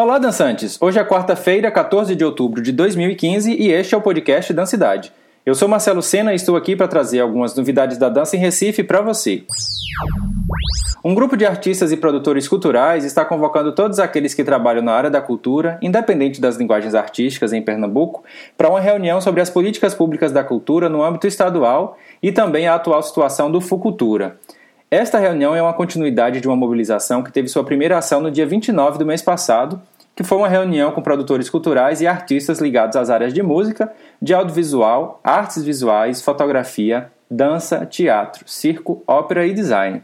Olá, dançantes! Hoje é quarta-feira, 14 de outubro de 2015 e este é o podcast Dancidade. Eu sou Marcelo Sena e estou aqui para trazer algumas novidades da dança em Recife para você. Um grupo de artistas e produtores culturais está convocando todos aqueles que trabalham na área da cultura, independente das linguagens artísticas em Pernambuco, para uma reunião sobre as políticas públicas da cultura no âmbito estadual e também a atual situação do Fucultura. Esta reunião é uma continuidade de uma mobilização que teve sua primeira ação no dia 29 do mês passado, que foi uma reunião com produtores culturais e artistas ligados às áreas de música, de audiovisual, artes visuais, fotografia, dança, teatro, circo, ópera e design.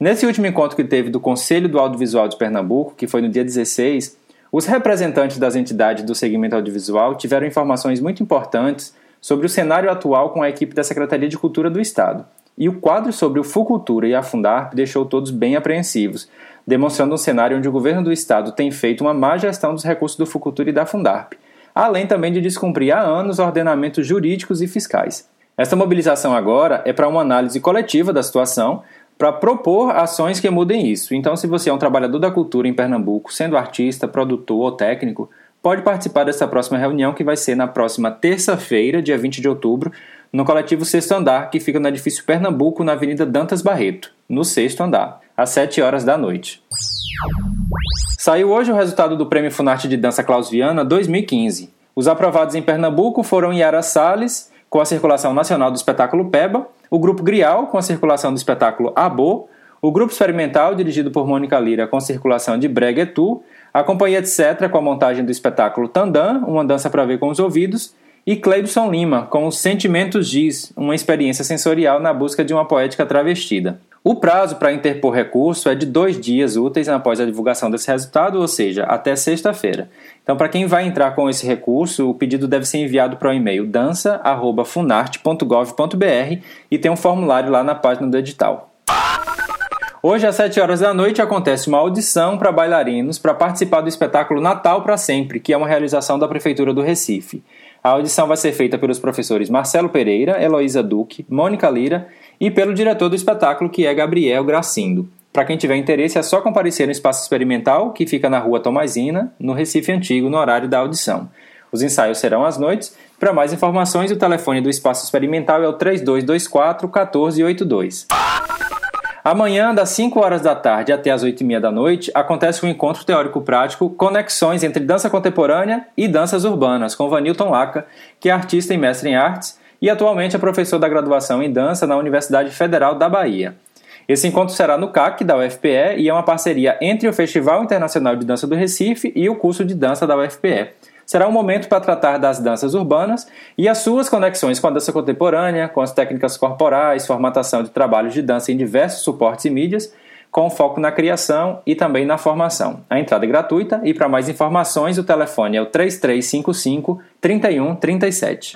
Nesse último encontro que teve do Conselho do Audiovisual de Pernambuco, que foi no dia 16, os representantes das entidades do segmento audiovisual tiveram informações muito importantes sobre o cenário atual com a equipe da Secretaria de Cultura do Estado. E o quadro sobre o Fucultura e a Fundarp deixou todos bem apreensivos, demonstrando um cenário onde o governo do estado tem feito uma má gestão dos recursos do Fucultura e da Fundarp, além também de descumprir há anos ordenamentos jurídicos e fiscais. Esta mobilização agora é para uma análise coletiva da situação, para propor ações que mudem isso. Então, se você é um trabalhador da cultura em Pernambuco, sendo artista, produtor ou técnico, pode participar dessa próxima reunião que vai ser na próxima terça-feira, dia 20 de outubro, no coletivo Sexto Andar, que fica no edifício Pernambuco, na Avenida Dantas Barreto, no sexto andar, às 7 horas da noite. Saiu hoje o resultado do Prêmio Funarte de Dança Klaus Viana 2015. Os aprovados em Pernambuco foram Yara Salles, com a circulação nacional do espetáculo Peba, o Grupo Grial, com a circulação do espetáculo Abo, o Grupo Experimental, dirigido por Mônica Lira, com circulação de Brega Tu, a Companhia Etc., com a montagem do espetáculo Tandã, uma dança para ver com os ouvidos, e Cleibson Lima, com Os Sentimentos Giz, uma experiência sensorial na busca de uma poética travestida. O prazo para interpor recurso é de dois dias úteis após a divulgação desse resultado, ou seja, até sexta-feira. Então, para quem vai entrar com esse recurso, o pedido deve ser enviado para o e-mail dança.funarte.gov.br e tem um formulário lá na página do edital. Hoje, às 7 horas da noite, acontece uma audição para bailarinos para participar do espetáculo Natal para Sempre, que é uma realização da Prefeitura do Recife. A audição vai ser feita pelos professores Marcelo Pereira, Heloísa Duque, Mônica Lira e pelo diretor do espetáculo, que é Gabriel Gracindo. Para quem tiver interesse, é só comparecer no Espaço Experimental, que fica na rua Tomazina, no Recife Antigo, no horário da audição. Os ensaios serão às noites. Para mais informações, o telefone do Espaço Experimental é o 3224 1482. Amanhã, das 5 horas da tarde até as 8 e meia da noite, acontece o um encontro teórico-prático Conexões entre Dança Contemporânea e Danças Urbanas, com Vanilton Laca, que é artista e mestre em artes e atualmente é professor da graduação em dança na Universidade Federal da Bahia. Esse encontro será no CAC da UFPE e é uma parceria entre o Festival Internacional de Dança do Recife e o curso de dança da UFPE será um momento para tratar das danças urbanas e as suas conexões com a dança contemporânea, com as técnicas corporais, formatação de trabalhos de dança em diversos suportes e mídias, com foco na criação e também na formação. A entrada é gratuita e para mais informações o telefone é o 3355 3137.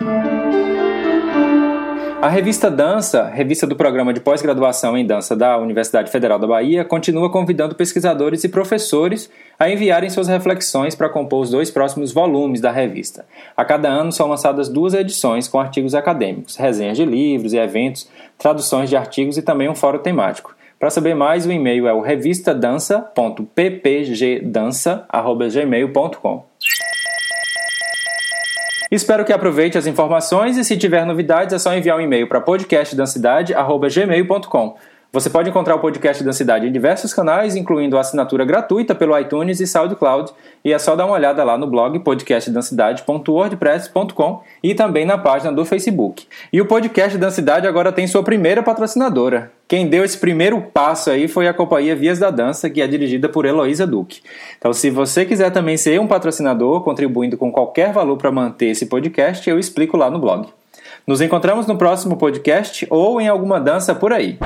A revista Dança, revista do programa de pós-graduação em dança da Universidade Federal da Bahia, continua convidando pesquisadores e professores a enviarem suas reflexões para compor os dois próximos volumes da revista. A cada ano são lançadas duas edições com artigos acadêmicos, resenhas de livros e eventos, traduções de artigos e também um fórum temático. Para saber mais, o e-mail é o revistadança.ppgdança.gmail.com. Espero que aproveite as informações e se tiver novidades é só enviar um e-mail para podcastdancidade.gmail.com. Você pode encontrar o podcast da cidade em diversos canais, incluindo a assinatura gratuita pelo iTunes e SoundCloud, e é só dar uma olhada lá no blog podcastdancidade.wordpress.com e também na página do Facebook. E o podcast da cidade agora tem sua primeira patrocinadora. Quem deu esse primeiro passo aí foi a companhia Vias da Dança, que é dirigida por Heloísa Duque. Então, se você quiser também ser um patrocinador, contribuindo com qualquer valor para manter esse podcast, eu explico lá no blog. Nos encontramos no próximo podcast ou em alguma dança por aí.